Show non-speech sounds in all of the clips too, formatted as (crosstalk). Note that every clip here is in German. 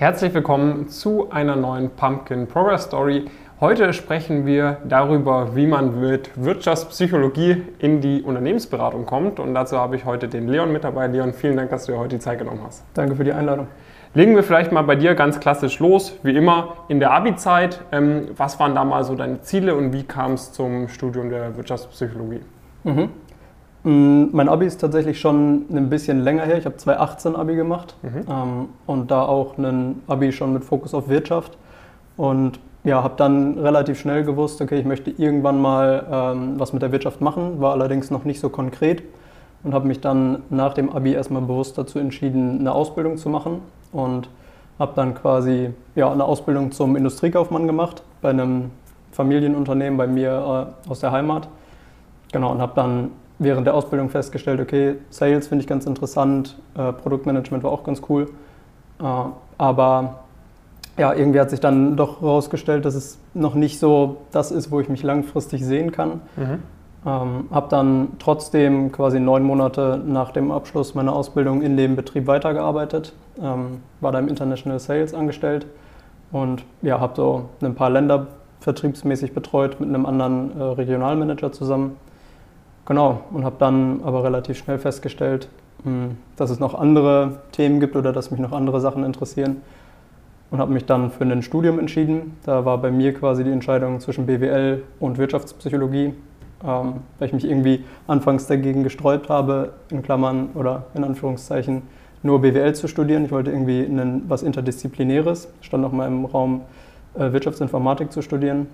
Herzlich willkommen zu einer neuen Pumpkin Progress Story. Heute sprechen wir darüber, wie man mit Wirtschaftspsychologie in die Unternehmensberatung kommt. Und dazu habe ich heute den Leon mit dabei. Leon, vielen Dank, dass du dir heute die Zeit genommen hast. Danke für die Einladung. Legen wir vielleicht mal bei dir ganz klassisch los, wie immer in der Abi-Zeit. Ähm, was waren da mal so deine Ziele und wie kam es zum Studium der Wirtschaftspsychologie? Mhm. Mm, mein Abi ist tatsächlich schon ein bisschen länger her. Ich habe 2018 Abi gemacht mhm. ähm, und da auch ein Abi schon mit Fokus auf Wirtschaft. Und ja, habe dann relativ schnell gewusst, okay, ich möchte irgendwann mal ähm, was mit der Wirtschaft machen, war allerdings noch nicht so konkret und habe mich dann nach dem Abi erstmal bewusst dazu entschieden, eine Ausbildung zu machen und habe dann quasi ja, eine Ausbildung zum Industriekaufmann gemacht bei einem Familienunternehmen bei mir äh, aus der Heimat. Genau, und habe dann während der Ausbildung festgestellt, okay, Sales finde ich ganz interessant, äh, Produktmanagement war auch ganz cool. Äh, aber ja, irgendwie hat sich dann doch herausgestellt, dass es noch nicht so das ist, wo ich mich langfristig sehen kann. Mhm. Ähm, habe dann trotzdem quasi neun Monate nach dem Abschluss meiner Ausbildung in dem Betrieb weitergearbeitet, ähm, war da im International Sales angestellt und ja, habe so ein paar Länder vertriebsmäßig betreut mit einem anderen äh, Regionalmanager zusammen. Genau, und habe dann aber relativ schnell festgestellt, hm, dass es noch andere Themen gibt oder dass mich noch andere Sachen interessieren und habe mich dann für ein Studium entschieden. Da war bei mir quasi die Entscheidung zwischen BWL und Wirtschaftspsychologie, ähm, weil ich mich irgendwie anfangs dagegen gesträubt habe, in Klammern oder in Anführungszeichen nur BWL zu studieren. Ich wollte irgendwie einen, was Interdisziplinäres, stand noch mal im Raum äh, Wirtschaftsinformatik zu studieren,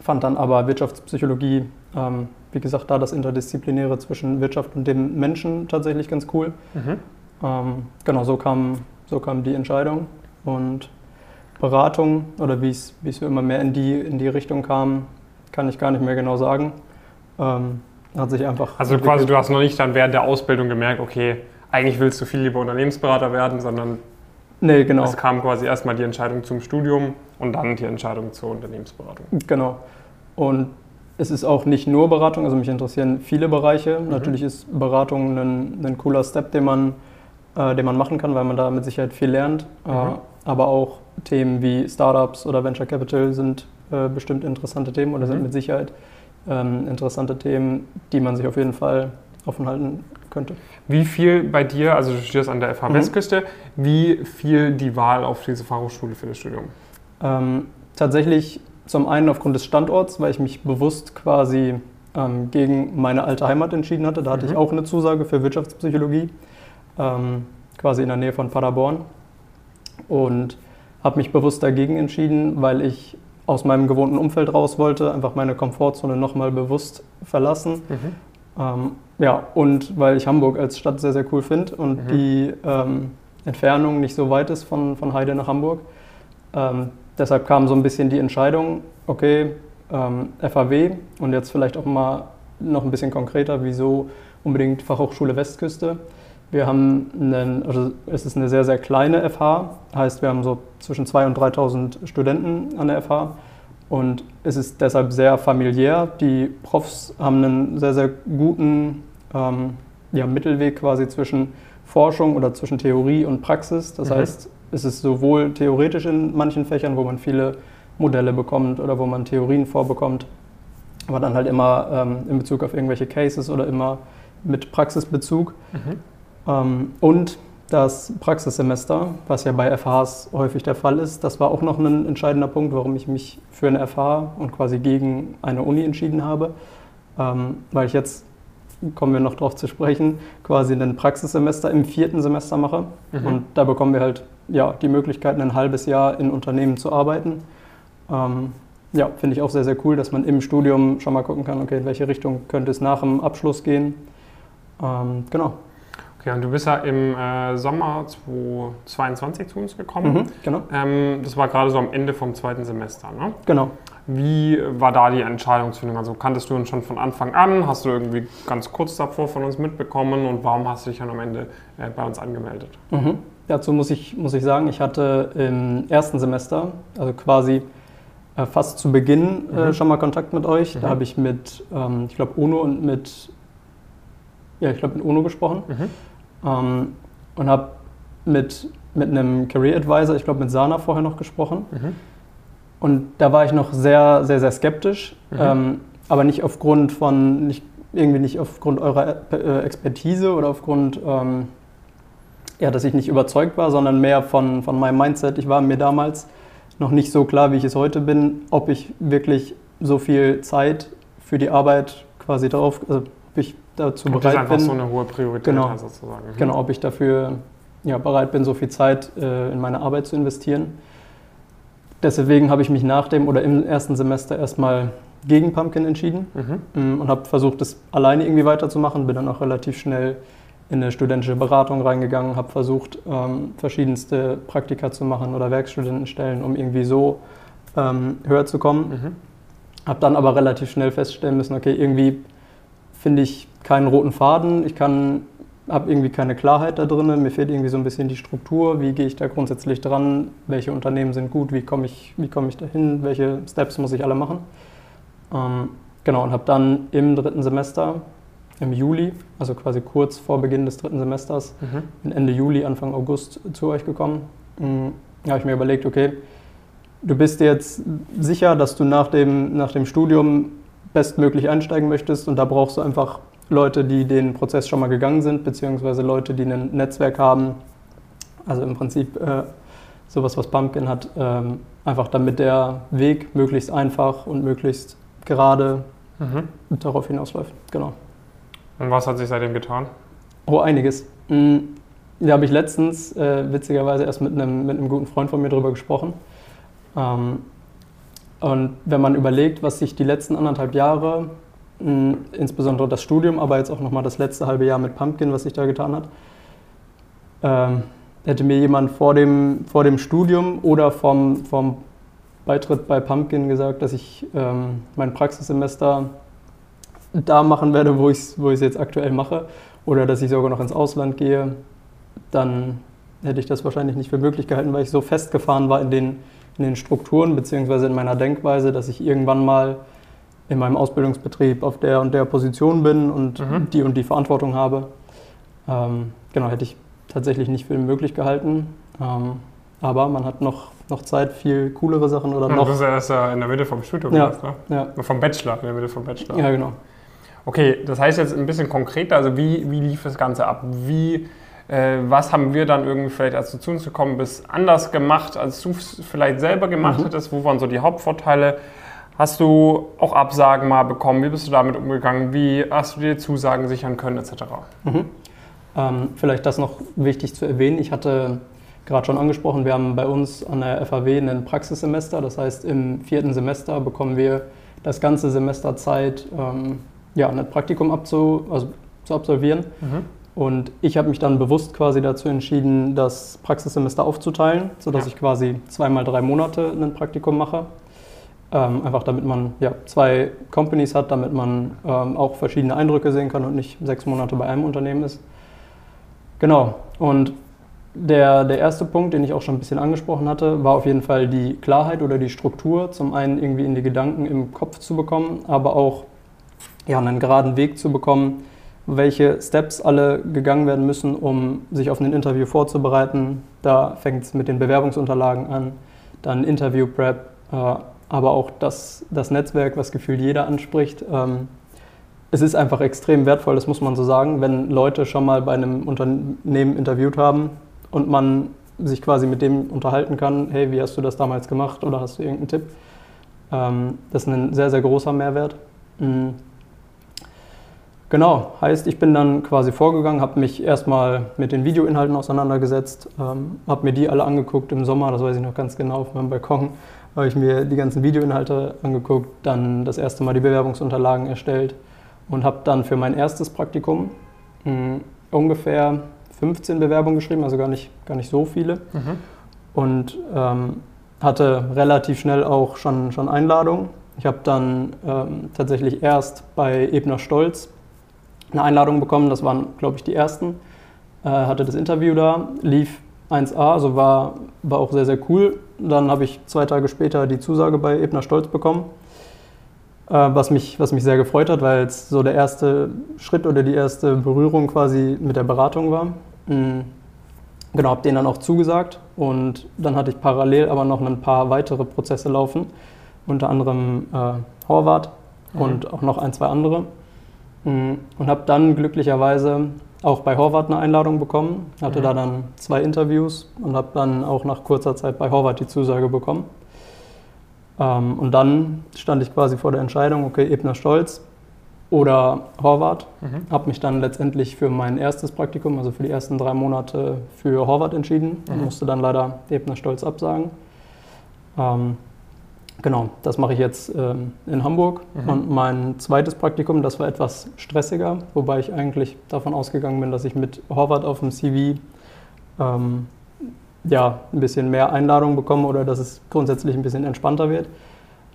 fand dann aber Wirtschaftspsychologie, ähm, wie gesagt, da das Interdisziplinäre zwischen Wirtschaft und dem Menschen tatsächlich ganz cool. Mhm. Ähm, genau, so kam, so kam die Entscheidung und Beratung oder wie es, immer mehr in die, in die Richtung kam, kann ich gar nicht mehr genau sagen. Ähm, hat sich einfach. Also entwickelt. quasi, du hast noch nicht dann während der Ausbildung gemerkt, okay, eigentlich willst du viel lieber Unternehmensberater werden, sondern nee, genau. es kam quasi erstmal die Entscheidung zum Studium und dann die Entscheidung zur Unternehmensberatung. Genau. Und es ist auch nicht nur Beratung, also mich interessieren viele Bereiche. Mhm. Natürlich ist Beratung ein, ein cooler Step, den man, äh, den man machen kann, weil man da mit Sicherheit viel lernt. Äh, mhm. Äh, aber auch Themen wie Startups oder Venture Capital sind äh, bestimmt interessante Themen oder mhm. sind mit Sicherheit ähm, interessante Themen, die man sich auf jeden Fall offen halten könnte. Wie viel bei dir, also du studierst an der FH mhm. Westküste, wie viel die Wahl auf diese Fachhochschule für das Studium? Ähm, tatsächlich zum einen aufgrund des Standorts, weil ich mich bewusst quasi ähm, gegen meine alte Heimat entschieden hatte. Da hatte mhm. ich auch eine Zusage für Wirtschaftspsychologie, ähm, quasi in der Nähe von Paderborn und habe mich bewusst dagegen entschieden, weil ich aus meinem gewohnten Umfeld raus wollte, einfach meine Komfortzone nochmal bewusst verlassen. Mhm. Ähm, ja, und weil ich Hamburg als Stadt sehr, sehr cool finde und mhm. die ähm, Entfernung nicht so weit ist von, von Heide nach Hamburg. Ähm, deshalb kam so ein bisschen die Entscheidung, okay, ähm, FAW und jetzt vielleicht auch mal noch ein bisschen konkreter, wieso unbedingt Fachhochschule Westküste. Wir haben einen, also es ist eine sehr, sehr kleine FH, heißt wir haben so zwischen 2.000 und 3.000 Studenten an der FH und es ist deshalb sehr familiär. Die Profs haben einen sehr, sehr guten ähm, ja, Mittelweg quasi zwischen Forschung oder zwischen Theorie und Praxis. Das mhm. heißt, es ist sowohl theoretisch in manchen Fächern, wo man viele Modelle bekommt oder wo man Theorien vorbekommt, aber dann halt immer ähm, in Bezug auf irgendwelche Cases oder immer mit Praxisbezug. Mhm. Ähm, und das Praxissemester, was ja bei FHs häufig der Fall ist, das war auch noch ein entscheidender Punkt, warum ich mich für eine FH und quasi gegen eine Uni entschieden habe, ähm, weil ich jetzt, kommen wir noch darauf zu sprechen, quasi ein Praxissemester im vierten Semester mache mhm. und da bekommen wir halt ja, die Möglichkeit, ein halbes Jahr in Unternehmen zu arbeiten. Ähm, ja, finde ich auch sehr, sehr cool, dass man im Studium schon mal gucken kann, okay, in welche Richtung könnte es nach dem Abschluss gehen. Ähm, genau. Okay, und du bist ja im äh, Sommer 2022 zu uns gekommen. Mhm, genau. Ähm, das war gerade so am Ende vom zweiten Semester, ne? Genau. Wie war da die Entscheidungsfindung? Also kanntest du uns schon von Anfang an? Hast du irgendwie ganz kurz davor von uns mitbekommen? Und warum hast du dich dann am Ende äh, bei uns angemeldet? Mhm. Dazu muss ich, muss ich sagen, ich hatte im ersten Semester, also quasi äh, fast zu Beginn äh, mhm. schon mal Kontakt mit euch. Mhm. Da habe ich mit, ähm, ich glaube, UNO und mit, ja, ich glaube, mit UNO gesprochen. Mhm ähm, und habe mit mit einem Career Advisor, ich glaube mit Sana vorher noch gesprochen. Und da war ich noch sehr, sehr, sehr skeptisch, mhm. ähm, aber nicht aufgrund von, nicht, irgendwie nicht aufgrund eurer äh, Expertise oder aufgrund, ähm, ja, dass ich nicht überzeugt war, sondern mehr von, von meinem Mindset. Ich war mir damals noch nicht so klar, wie ich es heute bin, ob ich wirklich so viel Zeit für die Arbeit quasi drauf, also ob ich dazu und bereit das ist einfach bin. so eine hohe Priorität Genau. sozusagen. Mhm. Genau, ob ich dafür ja, bereit bin, so viel Zeit äh, in meine Arbeit zu investieren. Deswegen habe ich mich nach dem oder im ersten Semester erstmal gegen Pumpkin entschieden Mhm. mm, und habe versucht, das alleine irgendwie weiterzumachen. Bin dann auch relativ schnell in eine studentische Beratung reingegangen, habe versucht, ähm, verschiedenste Praktika zu machen oder Werkstudentenstellen, um irgendwie so ähm, höher zu kommen. Mhm. Habe dann aber relativ schnell feststellen müssen, okay, irgendwie finde ich keinen roten Faden, ich kann, habe irgendwie keine Klarheit da drin, mir fehlt irgendwie so ein bisschen die Struktur, wie gehe ich da grundsätzlich dran, welche Unternehmen sind gut, wie komme ich, wie komme ich dahin, welche Steps muss ich alle machen. Ähm, genau, und habe dann im dritten Semester, im Juli, also quasi kurz vor Beginn des dritten Semesters, Mhm. Ende Juli, Anfang August zu euch gekommen. Da habe ich mir überlegt, okay, du bist jetzt sicher, dass du nach dem, nach dem Studium bestmöglich einsteigen möchtest und da brauchst du einfach Leute, die den Prozess schon mal gegangen sind, beziehungsweise Leute, die ein Netzwerk haben. Also im Prinzip äh, sowas, was Pumpkin hat, ähm, einfach damit der Weg möglichst einfach und möglichst gerade Mhm. darauf hinausläuft. Genau. Und was hat sich seitdem getan? Oh, einiges. Mm, Da habe ich letztens äh, witzigerweise erst mit einem, mit einem guten Freund von mir drüber gesprochen. Ähm, und wenn man überlegt, was sich die letzten anderthalb Jahre, insbesondere das Studium, aber jetzt auch nochmal das letzte halbe Jahr mit Pumpkin, was sich da getan hat, ähm, hätte mir jemand vor dem, vor dem Studium oder vom, vom Beitritt bei Pumpkin gesagt, dass ich ähm, mein Praxissemester da machen werde, wo ich es wo jetzt aktuell mache, oder dass ich sogar noch ins Ausland gehe, dann hätte ich das wahrscheinlich nicht für möglich gehalten, weil ich so festgefahren war in den, in den Strukturen bzw. in meiner Denkweise, dass ich irgendwann mal in meinem Ausbildungsbetrieb auf der und der Position bin und Mhm. die und die Verantwortung habe. Ähm, genau, hätte ich tatsächlich nicht für möglich gehalten. Ähm, aber man hat noch, noch Zeit, viel coolere Sachen oder Und noch. das ist ja erst in der Mitte vom Studium, Ja. ne? Ja, Vom Bachelor, in der Mitte vom Bachelor. ja, genau. Okay, das heißt jetzt ein bisschen konkreter, also wie, wie lief das Ganze ab? Wie, äh, was haben wir dann irgendwie vielleicht, als du zu uns gekommen bist, anders gemacht, als du es vielleicht selber gemacht Mhm. hättest? Wo waren so die Hauptvorteile? Hast du auch Absagen mal bekommen? Wie bist du damit umgegangen? Wie hast du dir Zusagen sichern können, etc.? Mhm. Ähm, vielleicht das noch wichtig zu erwähnen. Ich hatte gerade schon angesprochen, wir haben bei uns an der FAW ein Praxissemester. Das heißt, im vierten Semester bekommen wir das ganze Semester Zeit, ähm, ja, ein Praktikum abzu, also, zu absolvieren. Mhm. Und ich habe mich dann bewusst quasi dazu entschieden, das Praxissemester aufzuteilen, sodass Ja. ich quasi zweimal drei Monate ein Praktikum mache. Ähm, einfach damit man ja, zwei Companies hat, damit man ähm, auch verschiedene Eindrücke sehen kann und nicht sechs Monate bei einem Unternehmen ist. Genau. Und der, der erste Punkt, den ich auch schon ein bisschen angesprochen hatte, war auf jeden Fall die Klarheit oder die Struktur. Zum einen irgendwie in die Gedanken im Kopf zu bekommen, aber auch ja, einen geraden Weg zu bekommen, welche Steps alle gegangen werden müssen, um sich auf ein Interview vorzubereiten. Da fängt es mit den Bewerbungsunterlagen an, dann Interview-Prep, äh, aber auch das, das Netzwerk, was gefühlt jeder anspricht. Ähm, es ist einfach extrem wertvoll, das muss man so sagen, wenn Leute schon mal bei einem Unternehmen interviewt haben und man sich quasi mit dem unterhalten kann, hey, wie hast du das damals gemacht oder hast du irgendeinen Tipp? Ähm, das ist ein sehr, sehr großer Mehrwert. Mhm. Genau, heißt, ich bin dann quasi vorgegangen, habe mich erstmal mit den Videoinhalten auseinandergesetzt, ähm, habe mir die alle angeguckt im Sommer, das weiß ich noch ganz genau, auf meinem Balkon habe ich mir die ganzen Videoinhalte angeguckt, dann das erste Mal die Bewerbungsunterlagen erstellt und habe dann für mein erstes Praktikum mh, ungefähr 15 Bewerbungen geschrieben, also gar nicht, gar nicht so viele Mhm. und ähm, hatte relativ schnell auch schon, schon Einladungen. Ich habe dann ähm, tatsächlich erst bei Ebner Stolz eine Einladung bekommen, das waren, glaube ich, die ersten. Äh, hatte das Interview da, lief 1A, also war, war auch sehr, sehr cool. Dann habe ich zwei Tage später die Zusage bei Ebner Stolz bekommen, äh, was, mich, was mich sehr gefreut hat, weil es so der erste Schritt oder die erste Berührung quasi mit der Beratung war. Mm. genau, habe denen dann auch zugesagt und dann hatte ich parallel aber noch ein paar weitere Prozesse laufen, unter anderem äh, Horvath mhm. und auch noch ein, zwei andere. Mm, und habe dann glücklicherweise auch bei Horvath eine Einladung bekommen, hatte mhm. da dann zwei Interviews und habe dann auch nach kurzer Zeit bei Horvath die Zusage bekommen. Ähm, und dann stand ich quasi vor der Entscheidung, okay, Ebner Stolz oder Horvath. Mhm. Habe mich dann letztendlich für mein erstes Praktikum, also für die ersten drei Monate, für Horvath entschieden mhm. und musste dann leider Ebner Stolz absagen. Ähm, genau, das mache ich jetzt ähm, in Hamburg. Mhm. Und mein zweites Praktikum, das war etwas stressiger, wobei ich eigentlich davon ausgegangen bin, dass ich mit Horvath auf dem CV ähm, ja, ein bisschen mehr Einladungen bekomme oder dass es grundsätzlich ein bisschen entspannter wird.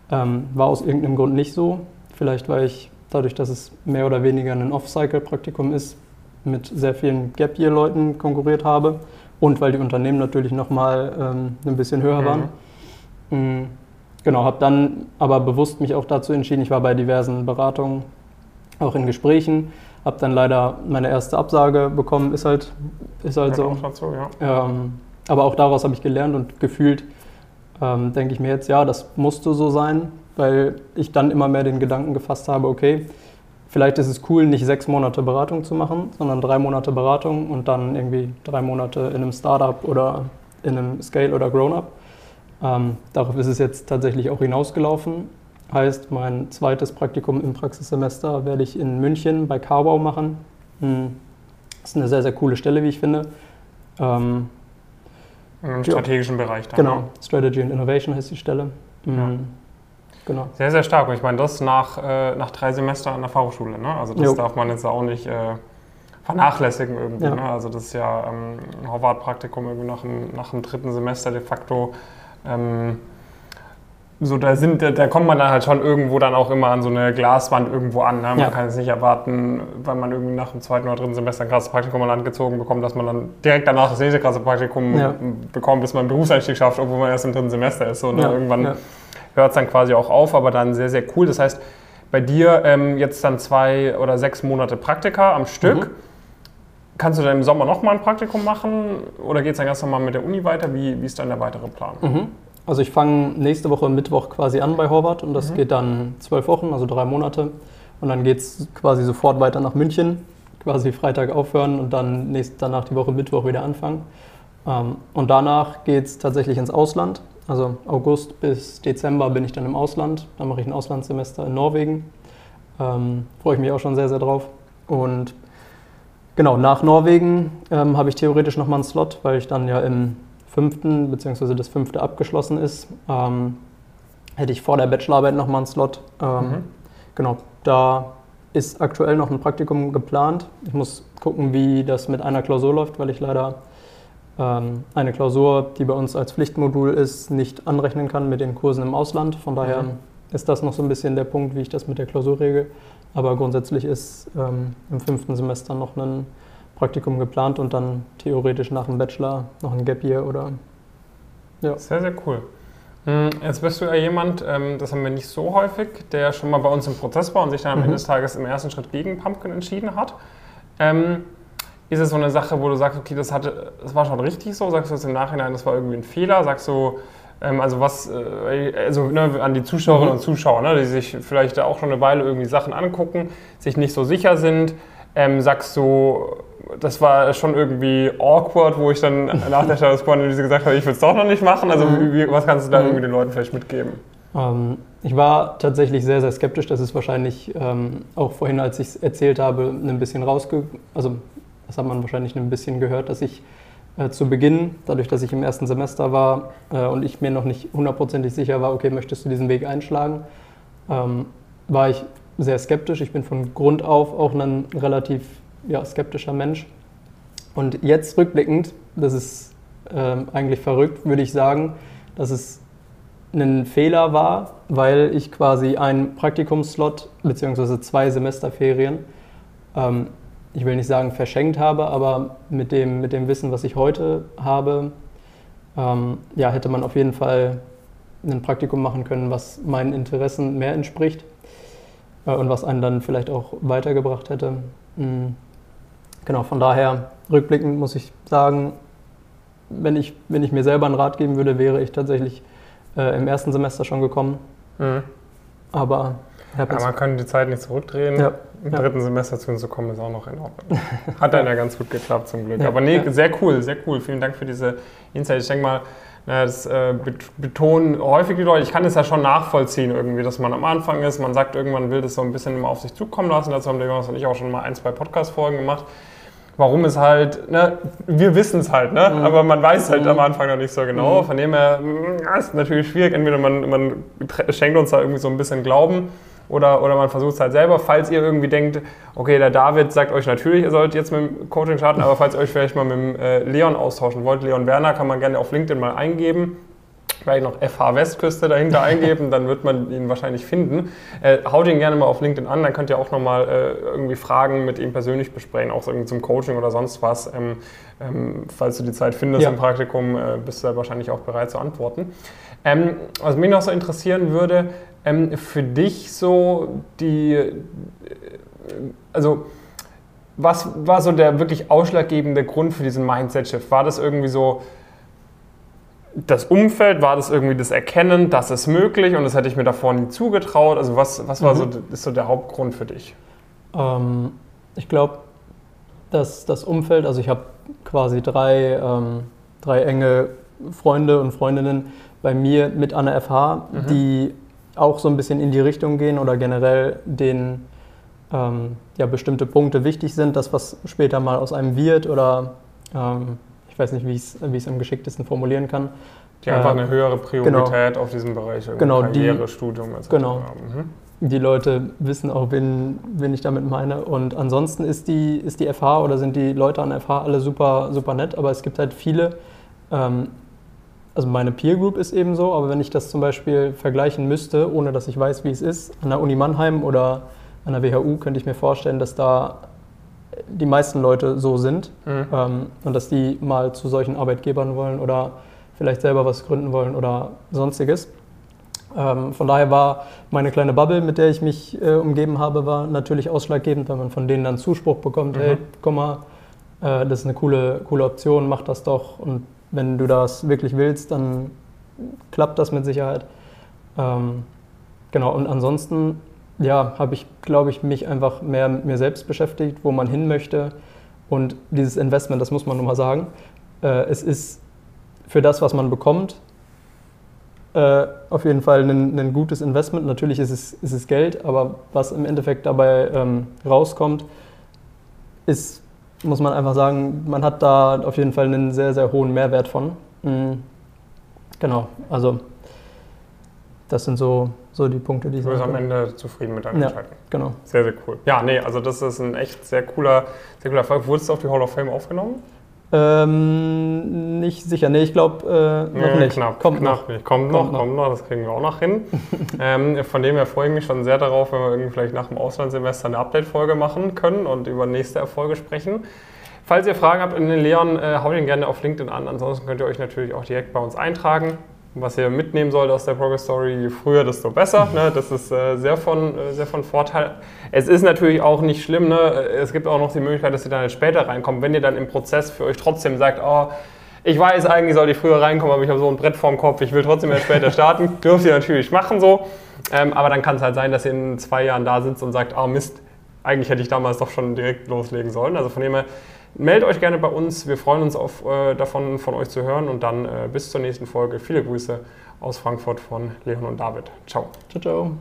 Ähm, war aus irgendeinem Grund nicht so. Vielleicht, weil ich dadurch, dass es mehr oder weniger ein Off-Cycle-Praktikum ist, mit sehr vielen Gap-Year-Leuten konkurriert habe und weil die Unternehmen natürlich nochmal ähm, ein bisschen höher waren. Mhm. Genau, habe dann aber bewusst mich auch dazu entschieden, ich war bei diversen Beratungen, auch in Gesprächen, habe dann leider meine erste Absage bekommen, ist halt, ist halt ja, so. so ja. ähm, aber auch daraus habe ich gelernt und gefühlt ähm, denke ich mir jetzt, ja, das musste so sein, weil ich dann immer mehr den Gedanken gefasst habe, okay, vielleicht ist es cool, nicht sechs Monate Beratung zu machen, sondern drei Monate Beratung und dann irgendwie drei Monate in einem Startup oder in einem Scale oder Grown-up. Ähm, darauf ist es jetzt tatsächlich auch hinausgelaufen. Heißt, mein zweites Praktikum im Praxissemester werde ich in München bei Carbau machen. Hm. Das ist eine sehr, sehr coole Stelle, wie ich finde. Ähm, Im strategischen Bereich dann. Genau, ne? Strategy and Innovation heißt die Stelle. Mhm. Ja. Genau. Sehr, sehr stark. Und ich meine, das nach, äh, nach drei Semestern an der Fachhochschule. Ne? Also das jo. darf man jetzt auch nicht äh, vernachlässigen irgendwie. Ja. Ne? Also das ist ja ähm, ein Harvard-Praktikum irgendwie nach dem, nach dem dritten Semester de facto. Ähm, so, da, sind, da kommt man dann halt schon irgendwo dann auch immer an so eine Glaswand irgendwo an. Ne? Man ja. kann es nicht erwarten, weil man irgendwie nach dem zweiten oder dritten Semester ein krasses Praktikum an Land gezogen bekommt, dass man dann direkt danach das nächste krasse Praktikum ja. bekommt, bis man einen Berufseinstieg schafft, obwohl man erst im dritten Semester ist. So, ne? ja. Irgendwann hört es dann quasi auch auf, aber dann sehr, sehr cool. Das heißt, bei dir ähm, jetzt dann zwei oder sechs Monate Praktika am Stück. Mhm. Kannst du dann im Sommer nochmal ein Praktikum machen oder geht es dann ganz normal mit der Uni weiter? Wie, wie ist dann der weitere Plan? Mhm. Also ich fange nächste Woche Mittwoch quasi an bei Horvath und das mhm. geht dann zwölf Wochen, also drei Monate. Und dann geht es quasi sofort weiter nach München, quasi Freitag aufhören und dann nächst, danach die Woche Mittwoch wieder anfangen. Ähm, und danach geht es tatsächlich ins Ausland. Also August bis Dezember bin ich dann im Ausland. Dann mache ich ein Auslandssemester in Norwegen. Ähm, freue ich mich auch schon sehr, sehr drauf. Und genau, nach Norwegen ähm, habe ich theoretisch nochmal einen Slot, weil ich dann ja im fünften, beziehungsweise das fünfte abgeschlossen ist. Ähm, hätte ich vor der Bachelorarbeit nochmal einen Slot. Ähm, mhm. Genau, da ist aktuell noch ein Praktikum geplant. Ich muss gucken, wie das mit einer Klausur läuft, weil ich leider ähm, eine Klausur, die bei uns als Pflichtmodul ist, nicht anrechnen kann mit den Kursen im Ausland. Von daher mhm. ist das noch so ein bisschen der Punkt, wie ich das mit der Klausur regel. Aber grundsätzlich ist ähm, im fünften Semester noch ein Praktikum geplant und dann theoretisch nach dem Bachelor noch ein Gap Year oder ja. Sehr, sehr cool. Hm, jetzt bist du ja jemand, ähm, das haben wir nicht so häufig, der schon mal bei uns im Prozess war und sich dann am mhm. Ende des Tages im ersten Schritt gegen Pumpkin entschieden hat. Ähm, ist es so eine Sache, wo du sagst, okay, das, hatte, das war schon richtig so? Sagst du jetzt im Nachhinein, das war irgendwie ein Fehler? Sagst du, also was, äh, also ne, an die Zuschauerinnen mhm. und Zuschauer, ne, die sich vielleicht auch schon eine Weile irgendwie Sachen angucken, sich nicht so sicher sind, ähm, sagst du, das war schon irgendwie awkward, wo ich dann (laughs) nach der Status Quo-Analyse gesagt habe, ich will es doch noch nicht machen. Also mhm. wie, was kannst du da mhm. irgendwie den Leuten vielleicht mitgeben? Ähm, ich war tatsächlich sehr, sehr skeptisch. Das ist wahrscheinlich ähm, auch vorhin, als ich es erzählt habe, ein bisschen rausge... Also das hat man wahrscheinlich ein bisschen gehört, dass ich äh, zu Beginn, dadurch, dass ich im ersten Semester war äh, und ich mir noch nicht hundertprozentig sicher war, okay, möchtest du diesen Weg einschlagen, ähm, war ich sehr skeptisch. Ich bin von Grund auf auch ein relativ ja, skeptischer Mensch. Und jetzt rückblickend, das ist ähm, eigentlich verrückt, würde ich sagen, dass es ein Fehler war, weil ich quasi einen Praktikumsslot bzw. zwei Semesterferien ähm, ich will nicht sagen verschenkt habe, aber mit dem, mit dem Wissen, was ich heute habe, ähm, ja, hätte man auf jeden Fall ein Praktikum machen können, was meinen Interessen mehr entspricht äh, und was einen dann vielleicht auch weitergebracht hätte. Mhm. Genau, von daher, rückblickend muss ich sagen, wenn ich, wenn ich mir selber einen Rat geben würde, wäre ich tatsächlich äh, im ersten Semester schon gekommen. Mhm. Aber ja, man kann die Zeit nicht zurückdrehen. Ja. Im Ja. dritten Semester zu uns zu kommen, ist auch noch in Ordnung. Hat dann ja ganz gut geklappt zum Glück. Aber nee, sehr cool, sehr cool. Vielen Dank für diese Insight. Ich denke mal, das äh, bet- betonen häufig die Leute. Ich kann es ja schon nachvollziehen irgendwie, dass man am Anfang ist. Man sagt irgendwann, will das so ein bisschen immer auf sich zukommen lassen. Dazu haben der Jonas und ich auch schon mal ein, zwei Podcast-Folgen gemacht. Warum es halt, ne, wir wissen es halt, ne? Mhm. aber man weiß halt Mhm. am Anfang noch nicht so genau. Mhm. Von dem her, mh, ja, ist natürlich schwierig. Entweder man, man schenkt uns da irgendwie so ein bisschen Glauben oder, oder man versucht es halt selber. Falls ihr irgendwie denkt, okay, der David sagt euch natürlich, ihr sollt jetzt mit dem Coaching starten, aber falls ihr euch vielleicht mal mit dem äh, Leon austauschen wollt, Leon Werner, kann man gerne auf LinkedIn mal eingeben. Vielleicht noch FH Westküste dahinter eingeben, dann wird man ihn wahrscheinlich finden. Äh, haut ihn gerne mal auf LinkedIn an, dann könnt ihr auch nochmal äh, irgendwie Fragen mit ihm persönlich besprechen, auch irgendwie zum Coaching oder sonst was. Ähm, ähm, falls du die Zeit findest Ja. im Praktikum, äh, bist du da wahrscheinlich auch bereit zu antworten. Ähm, was mich noch so interessieren würde, ähm, für dich so die, äh, also was war so der wirklich ausschlaggebende Grund für diesen Mindset-Shift? War das irgendwie so das Umfeld, war das irgendwie das Erkennen, das ist möglich und das hätte ich mir davor nie zugetraut? Also was, was war Mhm. so, ist so der Hauptgrund für dich? Ähm, ich glaube, dass das Umfeld, also ich habe quasi drei, ähm, drei enge Freunde und Freundinnen bei mir mit an der FH, Mhm. die auch so ein bisschen in die Richtung gehen oder generell denen ähm, ja, bestimmte Punkte wichtig sind, das was später mal aus einem wird oder ähm, ich weiß nicht, wie ich es am geschicktesten formulieren kann. Die einfach Ähm, eine höhere Priorität auf diesem Bereich, Genau, die- Karriere, Studium etc. genau. haben. die Leute wissen auch, wen, wen ich damit meine. Und ansonsten ist die, ist die FH oder sind die Leute an der FH alle super, super nett, aber es gibt halt viele, ähm, also meine Peer Group ist eben so, aber wenn ich das zum Beispiel vergleichen müsste, ohne dass ich weiß, wie es ist, an der Uni Mannheim oder an der WHU, könnte ich mir vorstellen, dass da die meisten Leute so sind Mhm. ähm, und dass die mal zu solchen Arbeitgebern wollen oder vielleicht selber was gründen wollen oder sonstiges. Ähm, von daher war meine kleine Bubble, mit der ich mich äh, umgeben habe, war natürlich ausschlaggebend, weil man von denen dann Zuspruch bekommt, Mhm. hey, komm mal, äh, das ist eine coole, coole Option, mach das doch und wenn du das wirklich willst, dann klappt das mit Sicherheit. Ähm, genau, und ansonsten, ja, habe ich, glaube ich, mich einfach mehr mit mir selbst beschäftigt, wo man hin möchte und dieses Investment, das muss man nun mal sagen, äh, es ist für das, was man bekommt, äh, auf jeden Fall ein, ein gutes Investment. Natürlich ist es, ist es Geld, aber was im Endeffekt dabei ähm, rauskommt, ist, muss man einfach sagen, man hat da auf jeden Fall einen sehr, sehr hohen Mehrwert von. Mhm. Genau, also das sind so, so die Punkte, die ich Du bist am. Ende zufrieden mit deiner Ja. Entscheidung. Genau. Sehr, sehr cool. Ja, nee, also das ist ein echt sehr cooler, sehr cooler Erfolg. Wurdest du auf die Hall of Fame aufgenommen? Ähm, nicht sicher, nee, ich glaube äh, noch Nee, nicht. Knapp, Kommt knapp noch. nicht. Kommt, Kommt noch, kommt noch, das kriegen wir auch noch hin. (laughs) ähm, von dem her freue ich mich schon sehr darauf, wenn wir irgendwie vielleicht nach dem Auslandssemester eine Update-Folge machen können und über nächste Erfolge sprechen. Falls ihr Fragen habt in den Leon, äh, haut ihn gerne auf LinkedIn an. Ansonsten könnt ihr euch natürlich auch direkt bei uns eintragen. Was ihr mitnehmen sollt aus der Progress Story, je früher, desto besser. Ne? Das ist äh, sehr, von, äh, sehr von Vorteil. Es ist natürlich auch nicht schlimm. Ne? Es gibt auch noch die Möglichkeit, dass ihr dann halt später reinkommt. Wenn ihr dann im Prozess für euch trotzdem sagt, oh, ich weiß, eigentlich sollte ich früher reinkommen, aber ich habe so ein Brett vorm Kopf, ich will trotzdem erst später starten, (laughs) dürft ihr natürlich machen so. Ähm, aber dann kann es halt sein, dass ihr in zwei Jahren da sitzt und sagt, ah Mist, eigentlich hätte ich damals doch schon direkt loslegen sollen. Also von dem her, meldet euch gerne bei uns. Wir freuen uns auf, äh, davon, von euch zu hören und dann äh, bis zur nächsten Folge. Viele Grüße aus Frankfurt von Leon und David. Ciao. Ciao, ciao.